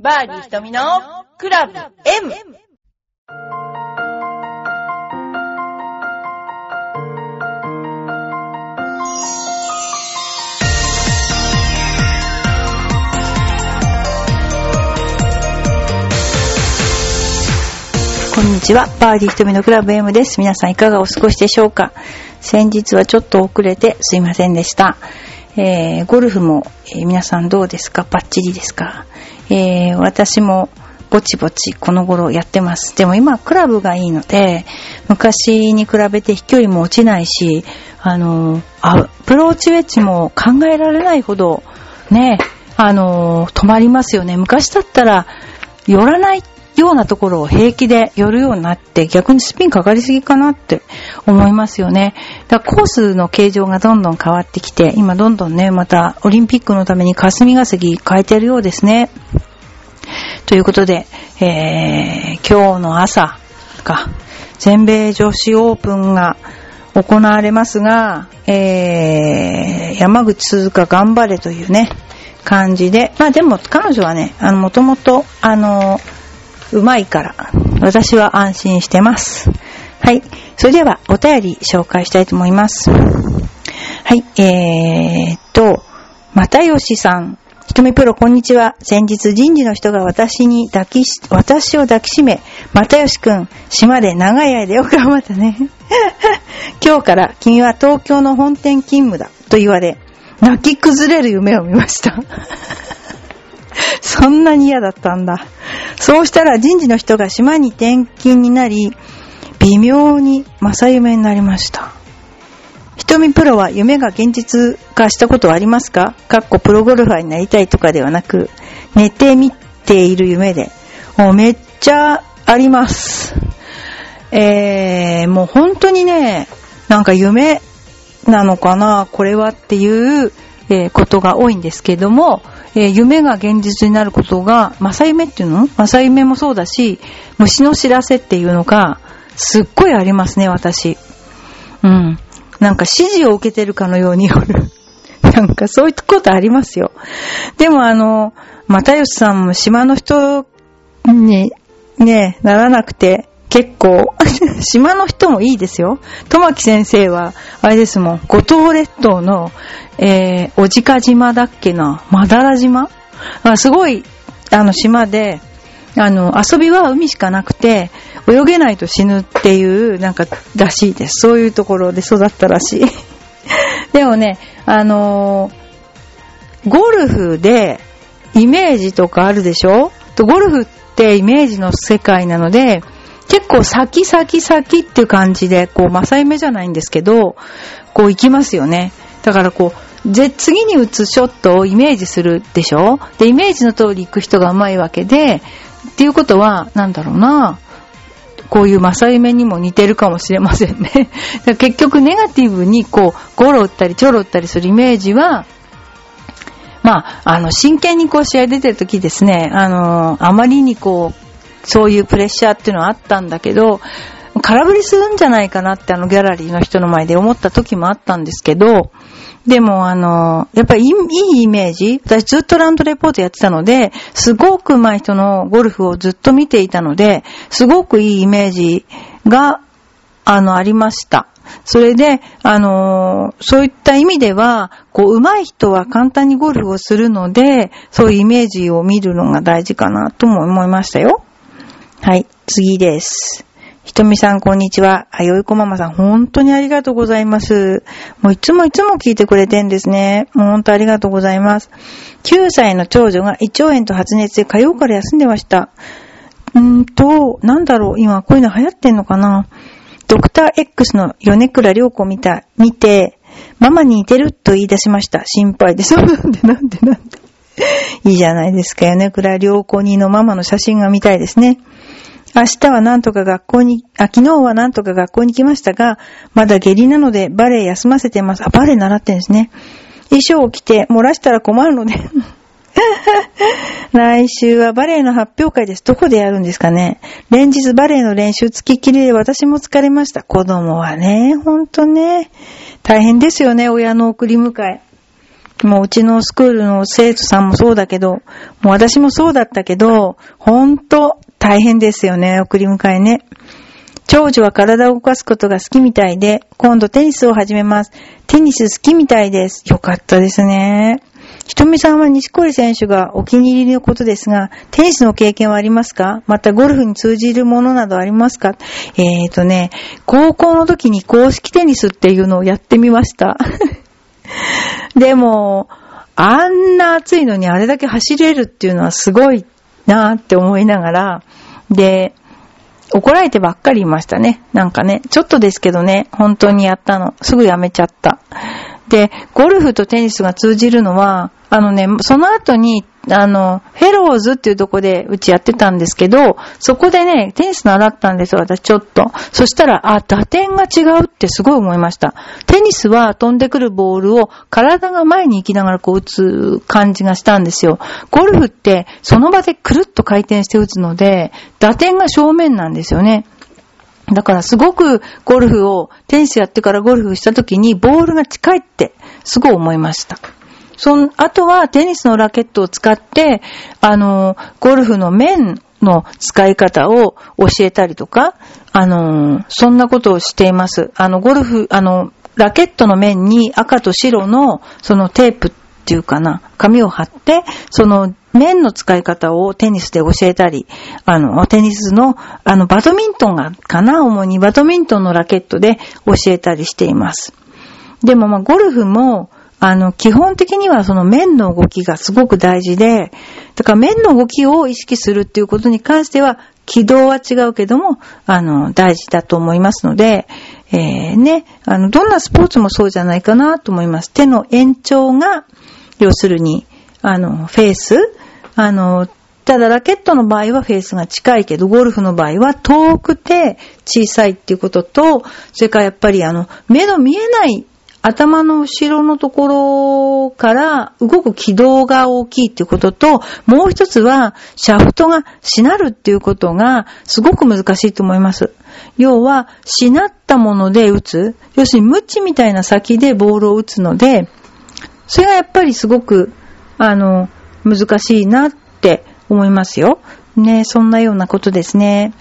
バーディー瞳のクラブ M! こんにちは。バーディー瞳のクラブ M です。皆さんいかがお過ごしでしょうか？先日はちょっと遅れてすいませんでした。えー、ゴルフも、えー皆さんどうですか？バッチリですか？えー、私もぼちぼちこの頃やってます。でも今クラブがいいので、昔に比べて飛距離も落ちないし、あのアプローチウェッジも考えられないほど、ね、あの止まりますよね。昔だったら、寄らないようなところを平気で寄るようになって逆にスピンかかりすぎかなって思いますよね。だからコースの形状がどんどん変わってきて、今どんどんね、またオリンピックのために霞が関変えてるようですね。ということで、えー、今日の朝か、全米女子オープンが行われますが、えー、山口鈴鹿頑張れというね、感じで、まあでも彼女はね、あの、もともと、あの、うまいから、私は安心してます。はい。それでは、お便り紹介したいと思います。はい。えーっと、又吉さん。ひとみプロ、こんにちは。先日人事の人が私に抱きし、私を抱きしめ、又吉くん、島で長い間よく頑張ったね。今日から君は東京の本店勤務だ。と言われ、泣き崩れる夢を見ました。そんなに嫌だったんだ。そうしたら人事の人が島に転勤になり、微妙に正夢になりました。瞳プロは夢が現実化したことはありますか？かっこプロゴルファーになりたいとかではなく、寝てみている夢で。もうめっちゃあります。えー、もう本当にね、なんか夢なのかな？これはっていう、えーことが多いんですけども、えー夢が現実になることが、正夢っていうの？正夢もそうだし、虫の知らせっていうのが、すっごいありますね、私。うん。なんか指示を受けてるかのように。なんかそういうことありますよ。でもあの、又吉さんも島の人にね、ならなくて、結構、島の人もいいですよ。友木先生は、あれですもん、五島列島の、えー、おじか島だっけな、まだら島あすごい、あの、島で、あの、遊びは海しかなくて、泳げないと死ぬっていう、なんか、らしいです。そういうところで育ったらしい。でもね、あのーゴルフでイメージとかあるでしょ？とゴルフってイメージの世界なので、結構先先先っていう感じで、こう、正夢じゃないんですけど、こう行きますよね。だからこう、ぜ、次に打つショットをイメージするでしょ？で、イメージの通り行く人が上手いわけで、っていうことは、なんだろうな、こういう正夢にも似てるかもしれませんね。だ結局ネガティブにこう、ゴロ打ったりちょろ打ったりするイメージは、まあ、あの、真剣にこう試合出てる時ですね、あの、あまりにこう、そういうプレッシャーっていうのはあったんだけど、空振りするんじゃないかなってあのギャラリーの人の前で思った時もあったんですけど、でもあの、やっぱりいいイメージ私ずっとランドレポートやってたので、すごく上手い人のゴルフをずっと見ていたので、すごくいいイメージが、あの、ありました。それで、あのそういった意味では、こう、上手い人は簡単にゴルフをするので、そういうイメージを見るのが大事かなとも思いましたよ。はい、次です。ひとみさん、こんにちは。あ、よいこママさん、本当にありがとうございます。もういつもいつも聞いてくれてんですね。もう本当ありがとうございます。9歳の長女が胃腸炎と発熱で火曜から休んでました。うーと、なんだろう、今こういうの流行ってんのかなドクター X の米倉涼子見た、見て、ママに似てると言い出しました。心配で す。なんでなんでなんで。いいじゃないですか。米倉涼子にのママの写真が見たいですね。明日はなんとか学校に、あ、昨日はなんとか学校に来ましたが、まだ下痢なのでバレエ休ませてます。あ、バレエ習ってんですね。衣装を着て漏らしたら困るので。来週はバレエの発表会です。どこでやるんですかね連日バレエの練習付きっきりで私も疲れました。子供はね、ほんとね、大変ですよね、親の送り迎え。もううちのスクールの生徒さんもそうだけど、もう私もそうだったけど、ほんと大変ですよね、送り迎えね。長女は体を動かすことが好きみたいで、今度テニスを始めます。テニス好きみたいです。よかったですね。ひとみさんは西堀選手がお気に入りのことですが、テニスの経験はありますか？またゴルフに通じるものなどありますか？えーとね、高校の時に公式テニスっていうのをやってみました。でも、あんな暑いのにあれだけ走れるっていうのはすごいなって思いながら、で、怒られてばっかりいましたね。なんかね、ちょっとですけどね、本当にやったの。すぐやめちゃった。で、ゴルフとテニスが通じるのは、あのね、その後に、あの、フェローズっていうとこでうちやってたんですけど、そこでね、テニス習ったんですよ、私ちょっと。そしたら、あ、打点が違うってすごい思いました。テニスは飛んでくるボールを体が前に行きながらこう打つ感じがしたんですよ。ゴルフってその場でくるっと回転して打つので、打点が正面なんですよね。だからすごくゴルフを、テニスやってからゴルフした時にボールが近いってすごい思いました。その、あとはテニスのラケットを使って、あの、ゴルフの面の使い方を教えたりとか、あの、そんなことをしています。あの、ゴルフ、あの、ラケットの面に赤と白のそのテープっていうかな、紙を貼って、その面の使い方をテニスで教えたり、あの、テニスの、あの、バドミントンが、かな、主にバドミントンのラケットで教えたりしています。でも、まあ、ゴルフも、あの、基本的にはその面の動きがすごく大事で、だから面の動きを意識するっていうことに関しては、軌道は違うけども、あの、大事だと思いますので、えー、ね、あの、どんなスポーツもそうじゃないかなと思います。手の延長が、要するに、あの、フェース、あの、ただラケットの場合はフェースが近いけど、ゴルフの場合は遠くて小さいっていうことと、それからやっぱりあの、目の見えない頭の後ろのところから動く軌道が大きいっていうことと、もう一つは、シャフトがしなるっていうことがすごく難しいと思います。要は、しなったもので打つ。要するに、ムチみたいな先でボールを打つので、それがやっぱりすごく、あの、難しいなって思いますよ。ね、そんなようなことですね。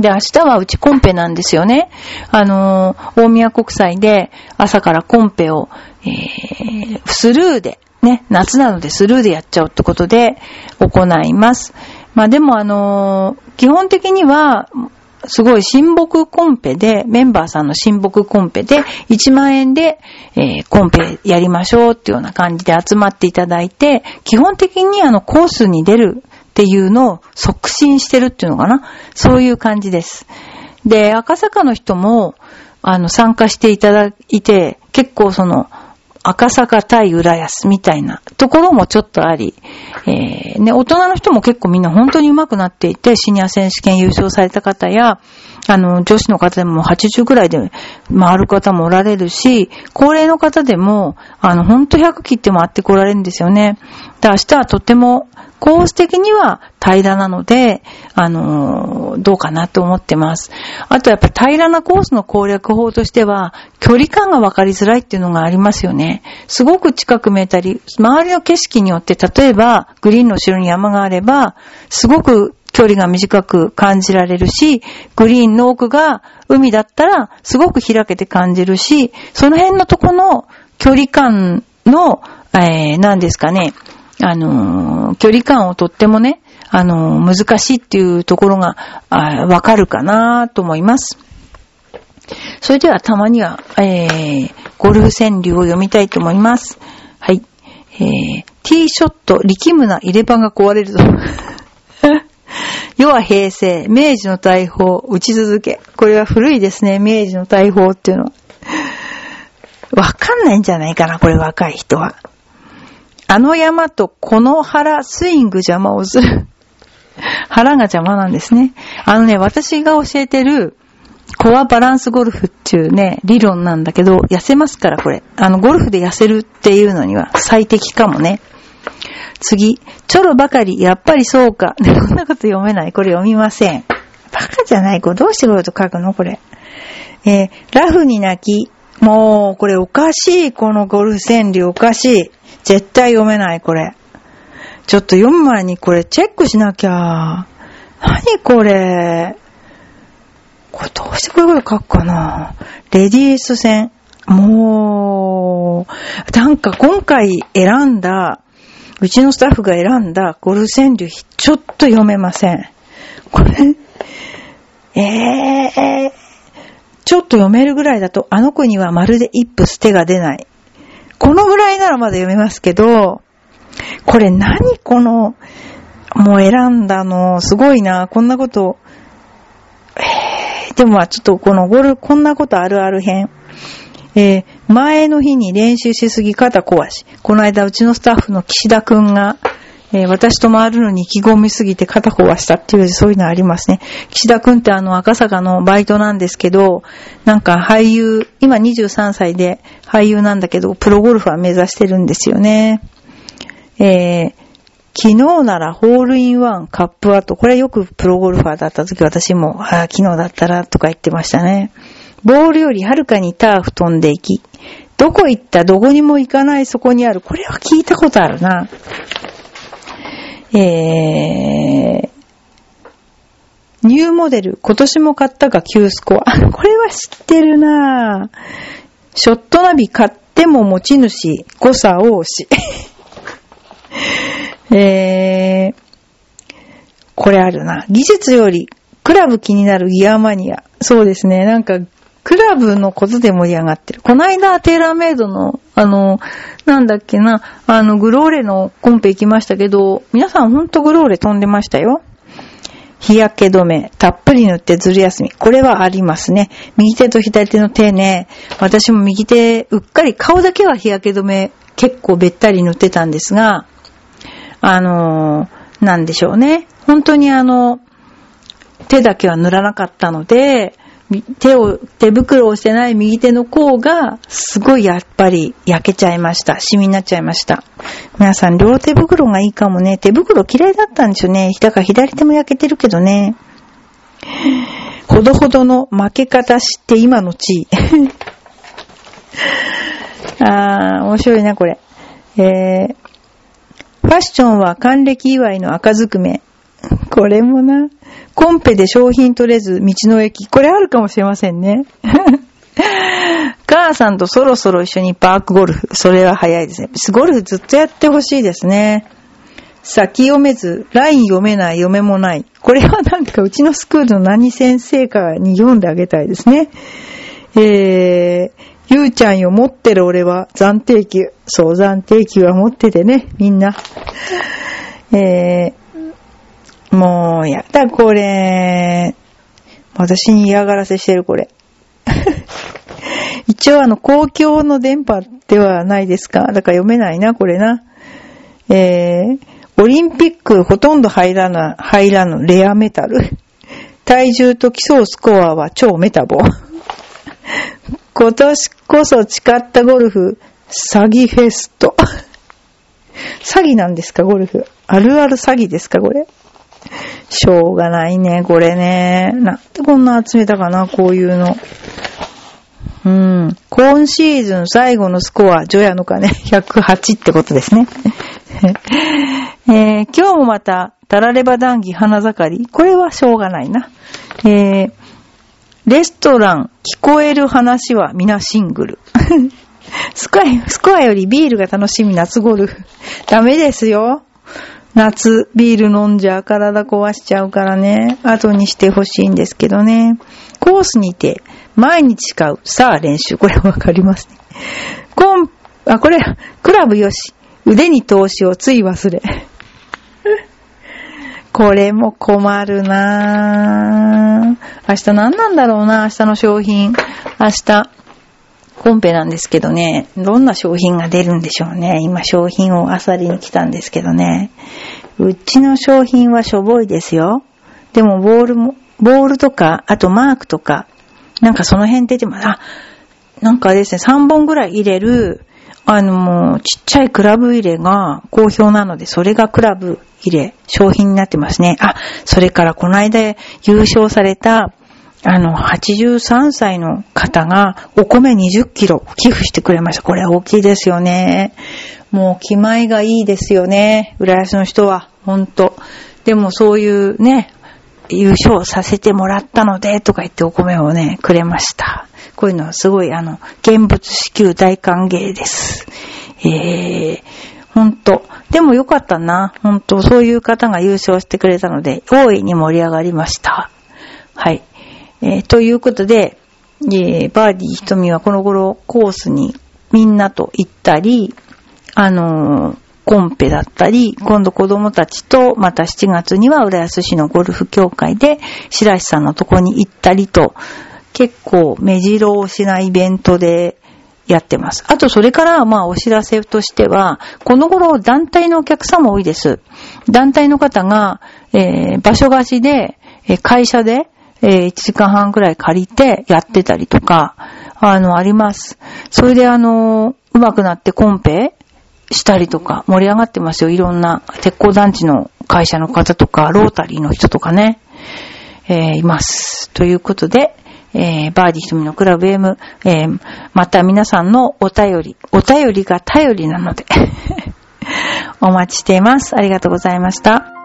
で、明日はうちコンペなんですよね。あの大宮国際で朝からコンペを、えー、スルーで、ね、夏なのでスルーでやっちゃうってことで行います。まあでもあの基本的には、すごい親睦コンペで、メンバーさんの親睦コンペで、1万円で、えー、コンペやりましょうっていうような感じで集まっていただいて、基本的にあのコースに出るっていうのを促進してるっていうのかな？そういう感じです。で、赤坂の人も、あの、参加していただいて、結構その、赤坂対浦安みたいなところもちょっとあり、えー、ね、大人の人も結構みんな本当に上手くなっていて、シニア選手権優勝された方や、あの、女子の方でも80くらいで回る方もおられるし、高齢の方でも、あの、ほんと100切って回ってこられるんですよね。で、明日はとてもコース的には平らなので、あの、どうかなと思ってます。あとやっぱ平らなコースの攻略法としては、距離感が分かりづらいっていうのがありますよね。すごく近く見えたり、周りの景色によって、例えばグリーンの後ろに山があれば、すごく距離が短く感じられるし、グリーンの奥が海だったらすごく開けて感じるし、その辺のとこの距離感の、えー、何ですかね、あのー、距離感をとってもね、あのー、難しいっていうところが、わかるかなと思います。それではたまには、えー、ゴルフ川柳を読みたいと思います。はい。えー、ティーショット、力むな入れ歯が壊れるぞ。世は平成、明治の大砲、打ち続け。これは古いですね、明治の大砲っていうのは。わかんないんじゃないかな、これ若い人は。あの山とこの腹、スイング邪魔をする。腹が邪魔なんですね。あのね、私が教えてる、コアバランスゴルフっていうね、理論なんだけど、痩せますから、これ。あの、ゴルフで痩せるっていうのには最適かもね。次、チョロばかり、やっぱりそうか。こんなこと読めない。これ読みません。バカじゃない。これどうしてこういうこと書くの？これ。えー、ラフに泣き。もう、これおかしい。このゴルフ川柳おかしい。絶対読めない、これ。ちょっと読む前にこれチェックしなきゃ。何これ？これどうしてこういうこと書くかな？レディース戦。もう、なんか今回選んだ、うちのスタッフが選んだゴルフ川柳、ちょっと読めません。これ、えー、ちょっと読めるぐらいだと、あの子にはまるで一歩捨てが出ない。このぐらいならまだ読めますけど、これ何この、もう選んだの、すごいな、こんなこと、えー、でもまあちょっとこのゴル、こんなことあるある編。えー、前の日に練習しすぎ肩壊し。この間うちのスタッフの岸田くんが、えー、私と回るのに意気込みすぎて肩壊したっていう、そういうのありますね。岸田くんってあの赤坂のバイトなんですけど、なんか俳優、今23歳で俳優なんだけど、プロゴルファー目指してるんですよね。えー、昨日ならホールインワン、カップアウト。これよくプロゴルファーだった時私も、ああ、昨日だったらとか言ってましたね。ボールよりはるかにターフ飛んでいき、どこ行ったどこにも行かないそこにある。これは聞いたことあるな。えー、ニューモデル、今年も買ったが9スコア。これは知ってるなショットナビ買っても持ち主、誤差多し。えー、これあるな。技術より、クラブ気になるギアマニア。そうですね。なんか、クラブのことで盛り上がってる。こないだ、テーラーメイドの、あの、なんだっけな、あの、グローレのコンペ行きましたけど、皆さんほんとグローレ飛んでましたよ。日焼け止め、たっぷり塗ってずる休み。これはありますね。右手と左手の手ね。私も右手、うっかり顔だけは日焼け止め結構べったり塗ってたんですが、あの、なんでしょうね。本当にあの、手だけは塗らなかったので、手を、手袋をしてない右手の甲が、すごいやっぱり焼けちゃいました。シミになっちゃいました。皆さん、両手袋がいいかもね。手袋嫌いだったんですよね。だから左手も焼けてるけどね。ほどほどの負け方知って今の地位。あー、面白いな、これ。えー、ファッションは還暦祝いの赤ずくめ。これもな。コンペで商品取れず道の駅。これあるかもしれませんね。母さんとそろそろ一緒にパークゴルフ。それは早いですね。ゴルフずっとやってほしいですね。先読めず、ライン読めない、読めもない。これはなんかうちのスクールの何先生かに読んであげたいですね。えー、ゆうちゃんよ、持ってる俺は暫定球。そう、暫定球は持っててね、みんな。えー、もう、やだ、これ。私に嫌がらせしてる、これ。一応あの、公共の電波ではないですか。だから読めないな、これな。えー、オリンピックほとんど入らぬ、入らぬレアメタル。体重と競うスコアは超メタボ。今年こそ誓ったゴルフ、詐欺フェスト。詐欺なんですか、ゴルフ。あるある詐欺ですか、これ。しょうがないね、これね。なんでこんな集めたかな、こういうの。うん。今シーズン最後のスコア、ジョヤのかね、108ってことですね。えー、今日もまた、タラレバ談義花盛り。これはしょうがないな。えー、レストラン、聞こえる話は皆シングル。スコア、スコアよりビールが楽しみ夏ゴルフ。ダメですよ。夏、ビール飲んじゃ体壊しちゃうからね。後にしてほしいんですけどね。コースにて、毎日使う。さあ練習。これわかりますね。コン、あ、これ、クラブよし。腕に投資をつい忘れ。これも困るなぁ。明日何なんだろうな、明日の商品。明日、コンペなんですけどね、どんな商品が出るんでしょうね。今商品をあさりに来たんですけどね。うちの商品はしょぼいですよ。でもボールも、ボールとか、あとマークとか、なんかその辺出てます。あ、なんかですね、3本ぐらい入れる、あの、ちっちゃいクラブ入れが好評なので、それがクラブ入れ、商品になってますね。あ、それからこの間優勝された、あの、83歳の方がお米20キロ寄付してくれました。これ大きいですよね。もう気前がいいですよね。浦安の人は。ほんと。でもそういうね、優勝させてもらったので、とか言ってお米をね、くれました。こういうのはすごい、あの、現物支給大歓迎です。えー、ほんと。でもよかったな。ほんと、そういう方が優勝してくれたので、大いに盛り上がりました。はい。えーということで、えーバーディー瞳はこの頃コースにみんなと行ったり、あのーコンペだったり、今度子供たちと、また7月には浦安市のゴルフ協会で、白石さんのとこに行ったりと、結構目白押しなイベントでやってます。あとそれから、まあお知らせとしては、この頃団体のお客さんも多いです。団体の方が、えー場所貸しで、え会社で、え1時間半くらい借りてやってたりとか、あの、あります。それであの、上手くなってコンペしたりとか、盛り上がってますよ。いろんな鉄鋼団地の会社の方とか、ロータリーの人とかね、えーいます。ということで、えーバーディー瞳のクラブ M、えーまた皆さんのお便り、お便りが頼りなので、お待ちしています。ありがとうございました。